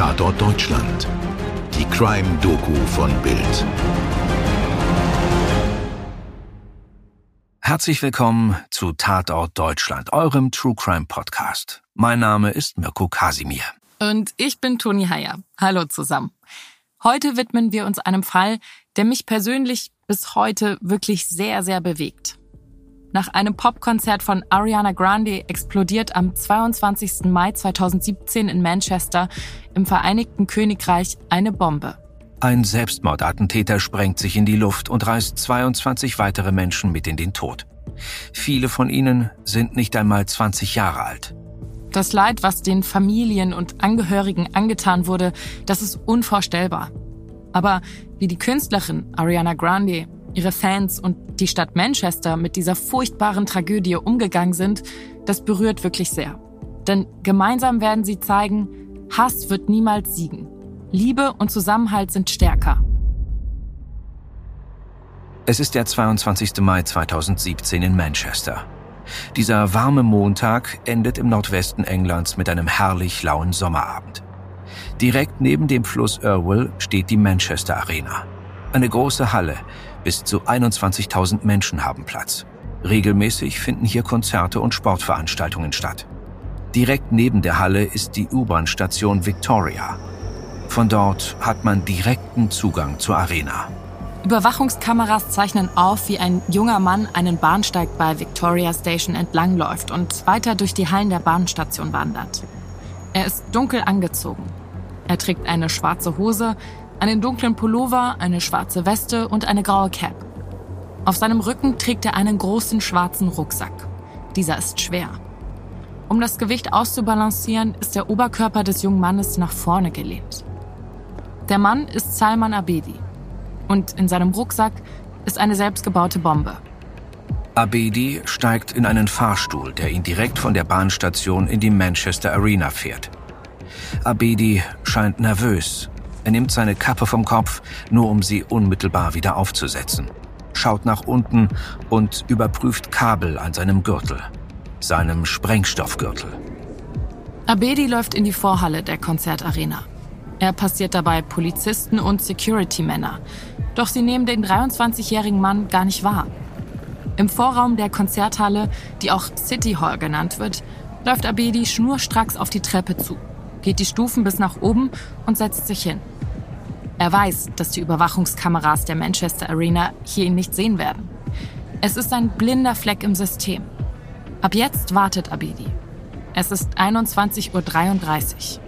Tatort Deutschland. Die Crime-Doku von Bild. Herzlich willkommen zu Tatort Deutschland, eurem True Crime Podcast. Mein Name ist Mirko Kasimir. Und ich bin Toni Heyer. Hallo zusammen. Heute widmen wir uns einem Fall, der mich persönlich bis heute wirklich sehr, sehr bewegt. Nach einem Popkonzert von Ariana Grande explodiert am 22. Mai 2017 in Manchester im Vereinigten Königreich eine Bombe. Ein Selbstmordattentäter sprengt sich in die Luft und reißt 22 weitere Menschen mit in den Tod. Viele von ihnen sind nicht einmal 20 Jahre alt. Das Leid, was den Familien und Angehörigen angetan wurde, das ist unvorstellbar. Aber wie die Künstlerin Ariana Grande, ihre Fans und die Stadt Manchester mit dieser furchtbaren Tragödie umgegangen sind, das berührt wirklich sehr. Denn gemeinsam werden sie zeigen, Hass wird niemals siegen. Liebe und Zusammenhalt sind stärker. Es ist der 22. Mai 2017 in Manchester. Dieser warme Montag endet im Nordwesten Englands mit einem herrlich lauen Sommerabend. Direkt neben dem Fluss Irwell steht die Manchester Arena. Eine große Halle, bis zu 21.000 Menschen haben Platz. Regelmäßig finden hier Konzerte und Sportveranstaltungen statt. Direkt neben der Halle ist die U-Bahn-Station Victoria. Von dort hat man direkten Zugang zur Arena. Überwachungskameras zeichnen auf, wie ein junger Mann einen Bahnsteig bei Victoria Station entlangläuft und weiter durch die Hallen der Bahnstation wandert. Er ist dunkel angezogen. Er trägt eine schwarze Hose, einen dunklen Pullover, eine schwarze Weste und eine graue Cap. Auf seinem Rücken trägt er einen großen schwarzen Rucksack. Dieser ist schwer. Um das Gewicht auszubalancieren, ist der Oberkörper des jungen Mannes nach vorne gelehnt. Der Mann ist Salman Abedi und in seinem Rucksack ist eine selbstgebaute Bombe. Abedi steigt in einen Fahrstuhl, der ihn direkt von der Bahnstation in die Manchester Arena fährt. Abedi scheint nervös, er nimmt seine Kappe vom Kopf, nur um sie unmittelbar wieder aufzusetzen, schaut nach unten und überprüft Kabel an seinem Gürtel, seinem Sprengstoffgürtel. Abedi läuft in die Vorhalle der Konzertarena. Er passiert dabei Polizisten und Security-Männer. Doch sie nehmen den 23-jährigen Mann gar nicht wahr. Im Vorraum der Konzerthalle, die auch City Hall genannt wird, läuft Abedi schnurstracks auf die Treppe zu, geht die Stufen bis nach oben und setzt sich hin. Er weiß, dass die Überwachungskameras der Manchester Arena hier ihn nicht sehen werden. Es ist ein blinder Fleck im System. Ab jetzt wartet Abedi. Es ist 21.33 Uhr.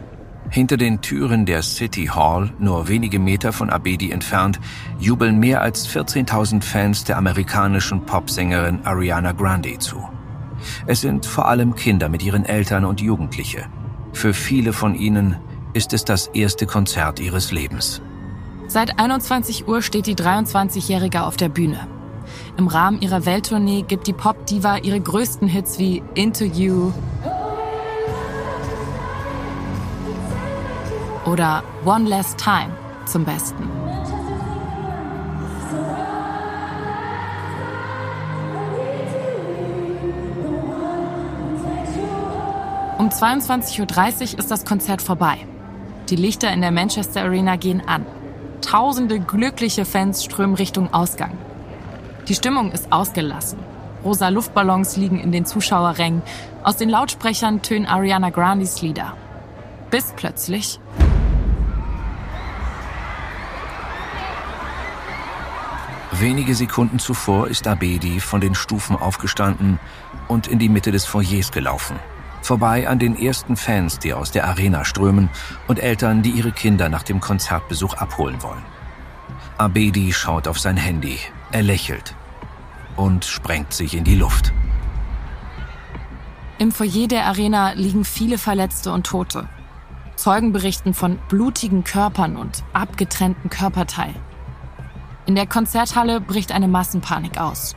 Hinter den Türen der City Hall, nur wenige Meter von Abedi entfernt, jubeln mehr als 14.000 Fans der amerikanischen Popsängerin Ariana Grande zu. Es sind vor allem Kinder mit ihren Eltern und Jugendliche. Für viele von ihnen ist es das erste Konzert ihres Lebens. Seit 21 Uhr steht die 23-Jährige auf der Bühne. Im Rahmen ihrer Welttournee gibt die Pop-Diva ihre größten Hits wie Into You oder One Last Time zum Besten. 22.30 Uhr ist das Konzert vorbei. Die Lichter in der Manchester Arena gehen an. Tausende glückliche Fans strömen Richtung Ausgang. Die Stimmung ist ausgelassen. Rosa Luftballons liegen in den Zuschauerrängen. Aus den Lautsprechern tönen Ariana Grandes Lieder. Bis plötzlich Wenige Sekunden zuvor ist Abedi von den Stufen aufgestanden und in die Mitte des Foyers gelaufen. Vorbei an den ersten Fans, die aus der Arena strömen und Eltern, die ihre Kinder nach dem Konzertbesuch abholen wollen. Abedi schaut auf sein Handy, er lächelt und sprengt sich in die Luft. Im Foyer der Arena liegen viele Verletzte und Tote. Zeugen berichten von blutigen Körpern und abgetrennten Körperteilen. In der Konzerthalle bricht eine Massenpanik aus.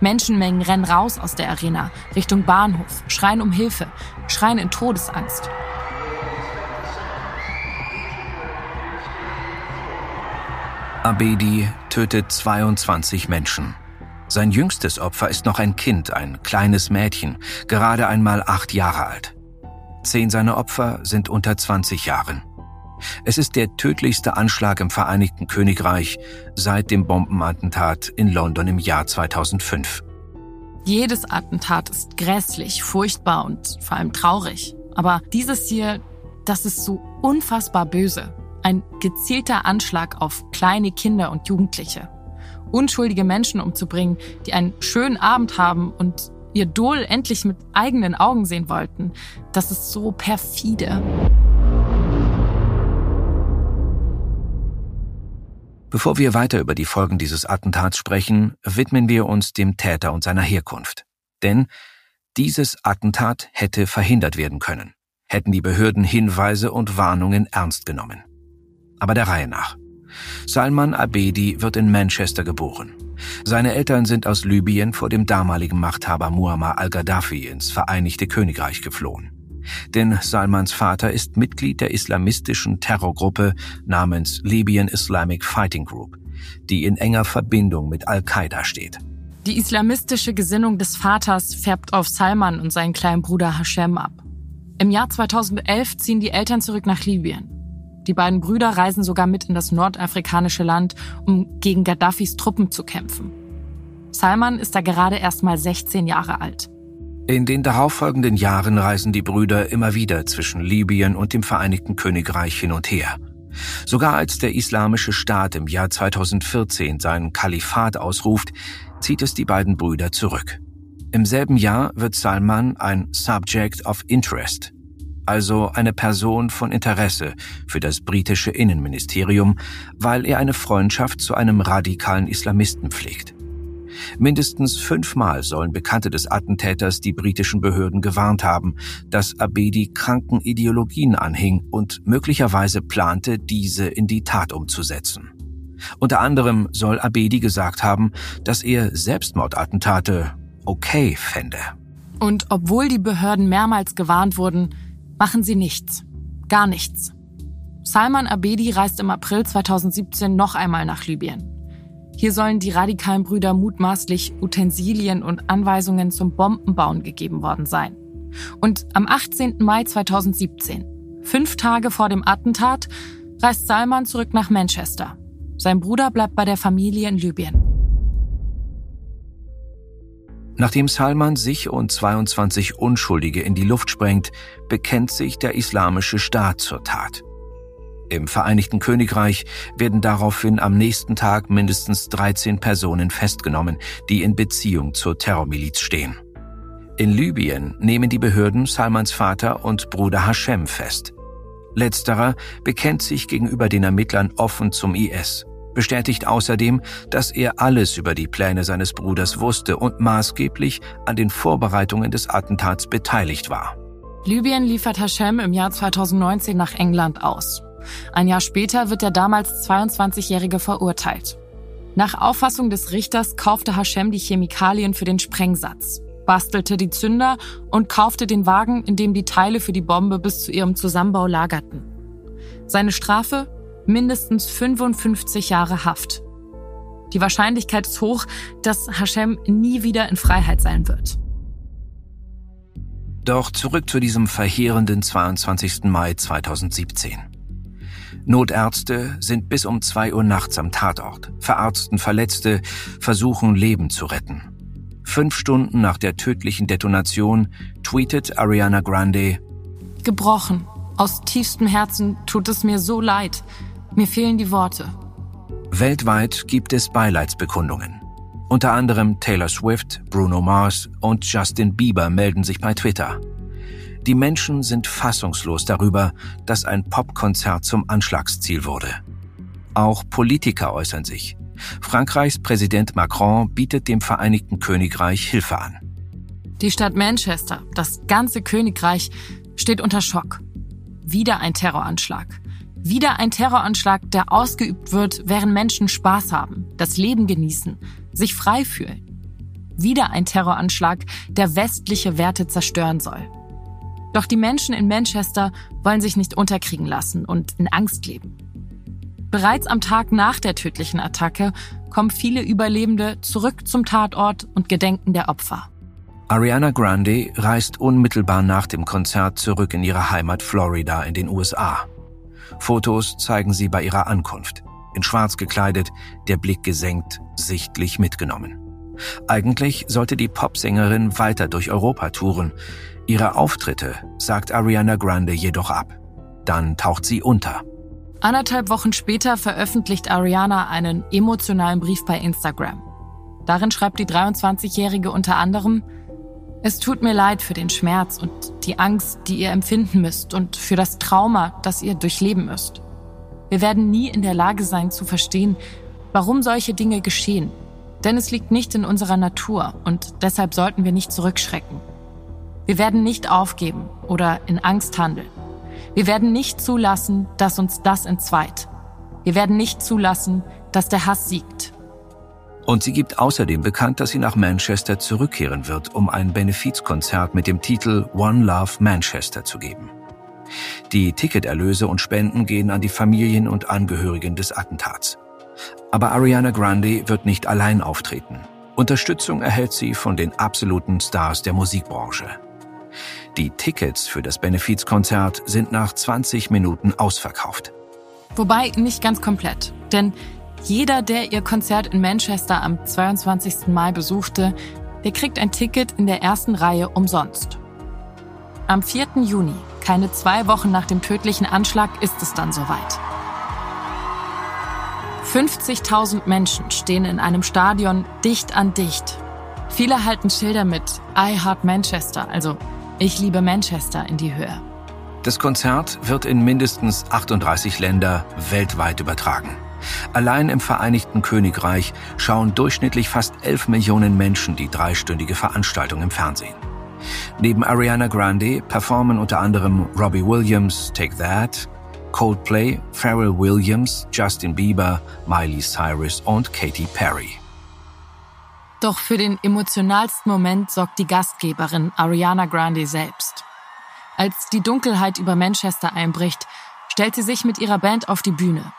Menschenmengen rennen raus aus der Arena, Richtung Bahnhof, schreien um Hilfe, schreien in Todesangst. Abedi tötet 22 Menschen. Sein jüngstes Opfer ist noch ein Kind, ein kleines Mädchen, gerade einmal acht Jahre alt. Zehn seiner Opfer sind unter 20 Jahren. Es ist der tödlichste Anschlag im Vereinigten Königreich seit dem Bombenattentat in London im Jahr 2005. Jedes Attentat ist grässlich, furchtbar und vor allem traurig. Aber dieses hier, das ist so unfassbar böse. Ein gezielter Anschlag auf kleine Kinder und Jugendliche. Unschuldige Menschen umzubringen, die einen schönen Abend haben und ihr Dol endlich mit eigenen Augen sehen wollten. Das ist so perfide. Bevor wir weiter über die Folgen dieses Attentats sprechen, widmen wir uns dem Täter und seiner Herkunft. Denn dieses Attentat hätte verhindert werden können, hätten die Behörden Hinweise und Warnungen ernst genommen. Aber der Reihe nach. Salman Abedi wird in Manchester geboren. Seine Eltern sind aus Libyen vor dem damaligen Machthaber Muammar al-Gaddafi ins Vereinigte Königreich geflohen. Denn Salmans Vater ist Mitglied der islamistischen Terrorgruppe namens Libyan Islamic Fighting Group, die in enger Verbindung mit Al-Qaida steht. Die islamistische Gesinnung des Vaters färbt auf Salman und seinen kleinen Bruder Hashem ab. Im Jahr 2011 ziehen die Eltern zurück nach Libyen. Die beiden Brüder reisen sogar mit in das nordafrikanische Land, um gegen Gaddafis Truppen zu kämpfen. Salman ist da gerade erst mal 16 Jahre alt. In den darauffolgenden Jahren reisen die Brüder immer wieder zwischen Libyen und dem Vereinigten Königreich hin und her. Sogar als der Islamische Staat im Jahr 2014 seinen Kalifat ausruft, zieht es die beiden Brüder zurück. Im selben Jahr wird Salman ein Subject of Interest, also eine Person von Interesse für das britische Innenministerium, weil er eine Freundschaft zu einem radikalen Islamisten pflegt. Mindestens fünfmal sollen Bekannte des Attentäters die britischen Behörden gewarnt haben, dass Abedi kranken Ideologien anhing und möglicherweise plante, diese in die Tat umzusetzen. Unter anderem soll Abedi gesagt haben, dass er Selbstmordattentate okay fände. Und obwohl die Behörden mehrmals gewarnt wurden, machen sie nichts. Gar nichts. Salman Abedi reist im April 2017 noch einmal nach Libyen. Hier sollen die radikalen Brüder mutmaßlich Utensilien und Anweisungen zum Bombenbauen gegeben worden sein. Und am 18. Mai 2017, fünf Tage vor dem Attentat, reist Salman zurück nach Manchester. Sein Bruder bleibt bei der Familie in Libyen. Nachdem Salman sich und 22 Unschuldige in die Luft sprengt, bekennt sich der Islamische Staat zur Tat. Im Vereinigten Königreich werden daraufhin am nächsten Tag mindestens 13 Personen festgenommen, die in Beziehung zur Terrormiliz stehen. In Libyen nehmen die Behörden Salmans Vater und Bruder Hashem fest. Letzterer bekennt sich gegenüber den Ermittlern offen zum IS, bestätigt außerdem, dass er alles über die Pläne seines Bruders wusste und maßgeblich an den Vorbereitungen des Attentats beteiligt war. Libyen liefert Hashem im Jahr 2019 nach England aus. Ein Jahr später wird der damals 22-Jährige verurteilt. Nach Auffassung des Richters kaufte Hashem die Chemikalien für den Sprengsatz, bastelte die Zünder und kaufte den Wagen, in dem die Teile für die Bombe bis zu ihrem Zusammenbau lagerten. Seine Strafe? Mindestens 55 Jahre Haft. Die Wahrscheinlichkeit ist hoch, dass Hashem nie wieder in Freiheit sein wird. Doch zurück zu diesem verheerenden 22. Mai 2017. Notärzte sind bis um zwei Uhr nachts am Tatort, verarzten Verletzte, versuchen Leben zu retten. Fünf Stunden nach der tödlichen Detonation tweetet Ariana Grande Gebrochen. Aus tiefstem Herzen tut es mir so leid. Mir fehlen die Worte. Weltweit gibt es Beileidsbekundungen. Unter anderem Taylor Swift, Bruno Mars und Justin Bieber melden sich bei Twitter. Die Menschen sind fassungslos darüber, dass ein Popkonzert zum Anschlagsziel wurde. Auch Politiker äußern sich. Frankreichs Präsident Macron bietet dem Vereinigten Königreich Hilfe an. Die Stadt Manchester, das ganze Königreich, steht unter Schock. Wieder ein Terroranschlag. Wieder ein Terroranschlag, der ausgeübt wird, während Menschen Spaß haben, das Leben genießen, sich frei fühlen. Wieder ein Terroranschlag, der westliche Werte zerstören soll. Doch die Menschen in Manchester wollen sich nicht unterkriegen lassen und in Angst leben. Bereits am Tag nach der tödlichen Attacke kommen viele Überlebende zurück zum Tatort und gedenken der Opfer. Ariana Grande reist unmittelbar nach dem Konzert zurück in ihre Heimat Florida in den USA. Fotos zeigen sie bei ihrer Ankunft. In schwarz gekleidet, der Blick gesenkt, sichtlich mitgenommen. Eigentlich sollte die Popsängerin weiter durch Europa touren. Ihre Auftritte sagt Ariana Grande jedoch ab. Dann taucht sie unter. Anderthalb Wochen später veröffentlicht Ariana einen emotionalen Brief bei Instagram. Darin schreibt die 23-Jährige unter anderem, es tut mir leid für den Schmerz und die Angst, die ihr empfinden müsst und für das Trauma, das ihr durchleben müsst. Wir werden nie in der Lage sein zu verstehen, warum solche Dinge geschehen. Denn es liegt nicht in unserer Natur und deshalb sollten wir nicht zurückschrecken. Wir werden nicht aufgeben oder in Angst handeln. Wir werden nicht zulassen, dass uns das entzweit. Wir werden nicht zulassen, dass der Hass siegt. Und sie gibt außerdem bekannt, dass sie nach Manchester zurückkehren wird, um ein Benefizkonzert mit dem Titel One Love Manchester zu geben. Die Ticketerlöse und Spenden gehen an die Familien und Angehörigen des Attentats. Aber Ariana Grande wird nicht allein auftreten. Unterstützung erhält sie von den absoluten Stars der Musikbranche. Die Tickets für das Benefizkonzert sind nach 20 Minuten ausverkauft. Wobei nicht ganz komplett, denn jeder, der ihr Konzert in Manchester am 22. Mai besuchte, der kriegt ein Ticket in der ersten Reihe umsonst. Am 4. Juni, keine zwei Wochen nach dem tödlichen Anschlag, ist es dann soweit. 50.000 Menschen stehen in einem Stadion dicht an dicht. Viele halten Schilder mit I Heart Manchester, also Ich liebe Manchester in die Höhe. Das Konzert wird in mindestens 38 Länder weltweit übertragen. Allein im Vereinigten Königreich schauen durchschnittlich fast 11 Millionen Menschen die dreistündige Veranstaltung im Fernsehen. Neben Ariana Grande performen unter anderem Robbie Williams, Take That, Coldplay, Pharrell Williams, Justin Bieber, Miley Cyrus und Katy Perry. Doch für den emotionalsten Moment sorgt die Gastgeberin Ariana Grande selbst. Als die Dunkelheit über Manchester einbricht, stellt sie sich mit ihrer Band auf die Bühne.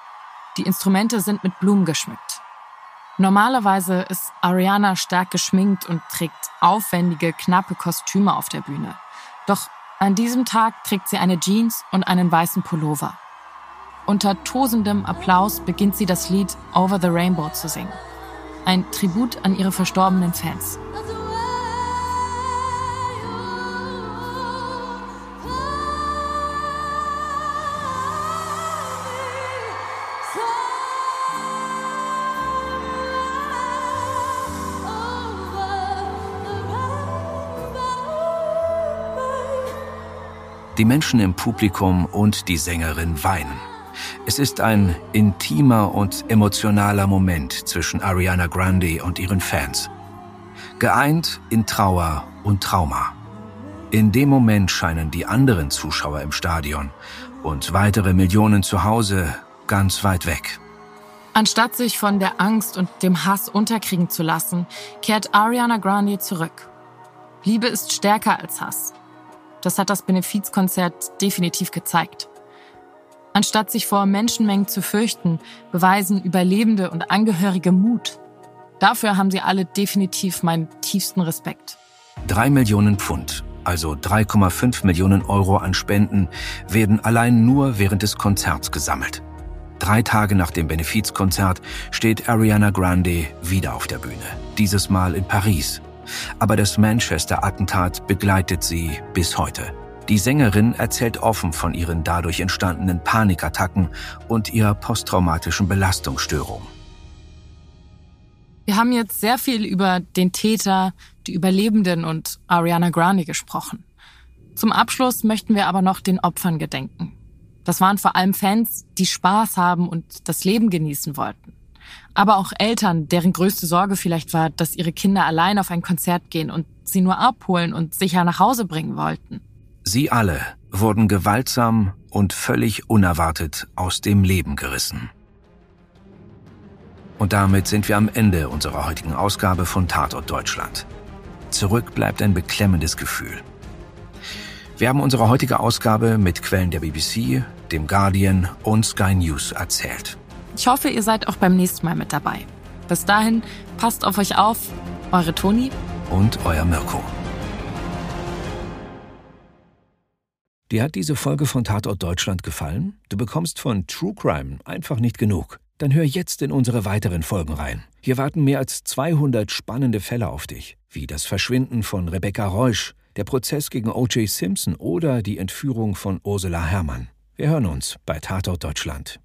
Die Instrumente sind mit Blumen geschmückt. Normalerweise ist Ariana stark geschminkt und trägt aufwendige, knappe Kostüme auf der Bühne. Doch an diesem Tag trägt sie eine Jeans und einen weißen Pullover. Unter tosendem Applaus beginnt sie das Lied Over the Rainbow zu singen. Ein Tribut an ihre verstorbenen Fans. Die Menschen im Publikum und die Sängerin weinen. Es ist ein intimer und emotionaler Moment zwischen Ariana Grande und ihren Fans. Geeint in Trauer und Trauma. In dem Moment scheinen die anderen Zuschauer im Stadion und weitere Millionen zu Hause ganz weit weg. Anstatt sich von der Angst und dem Hass unterkriegen zu lassen, kehrt Ariana Grande zurück. Liebe ist stärker als Hass. Das hat das Benefizkonzert definitiv gezeigt. Anstatt sich vor Menschenmengen zu fürchten, beweisen Überlebende und Angehörige Mut. Dafür haben sie alle definitiv meinen tiefsten Respekt. Drei Millionen Pfund, also 3,5 Millionen Euro an Spenden, werden allein nur während des Konzerts gesammelt. Drei Tage nach dem Benefizkonzert steht Ariana Grande wieder auf der Bühne, dieses Mal in Paris, aber das Manchester-Attentat begleitet sie bis heute. Die Sängerin erzählt offen von ihren dadurch entstandenen Panikattacken und ihrer posttraumatischen Belastungsstörung. Wir haben jetzt sehr viel über den Täter, die Überlebenden und Ariana Grande gesprochen. Zum Abschluss möchten wir aber noch den Opfern gedenken. Das waren vor allem Fans, die Spaß haben und das Leben genießen wollten aber auch Eltern, deren größte Sorge vielleicht war, dass ihre Kinder allein auf ein Konzert gehen und sie nur abholen und sicher nach Hause bringen wollten. Sie alle wurden gewaltsam und völlig unerwartet aus dem Leben gerissen. Und damit sind wir am Ende unserer heutigen Ausgabe von Tatort Deutschland. Zurück bleibt ein beklemmendes Gefühl. Wir haben unsere heutige Ausgabe mit Quellen der BBC, dem Guardian und Sky News erzählt. Ich hoffe, ihr seid auch beim nächsten Mal mit dabei. Bis dahin, passt auf euch auf. Eure Toni und euer Mirko. Dir hat diese Folge von Tatort Deutschland gefallen? Du bekommst von True Crime einfach nicht genug. Dann hör jetzt in unsere weiteren Folgen rein. Hier warten mehr als 200 spannende Fälle auf dich, wie das Verschwinden von Rebecca Reusch, der Prozess gegen O.J. Simpson oder die Entführung von Ursula Herrmann. Wir hören uns bei Tatort Deutschland.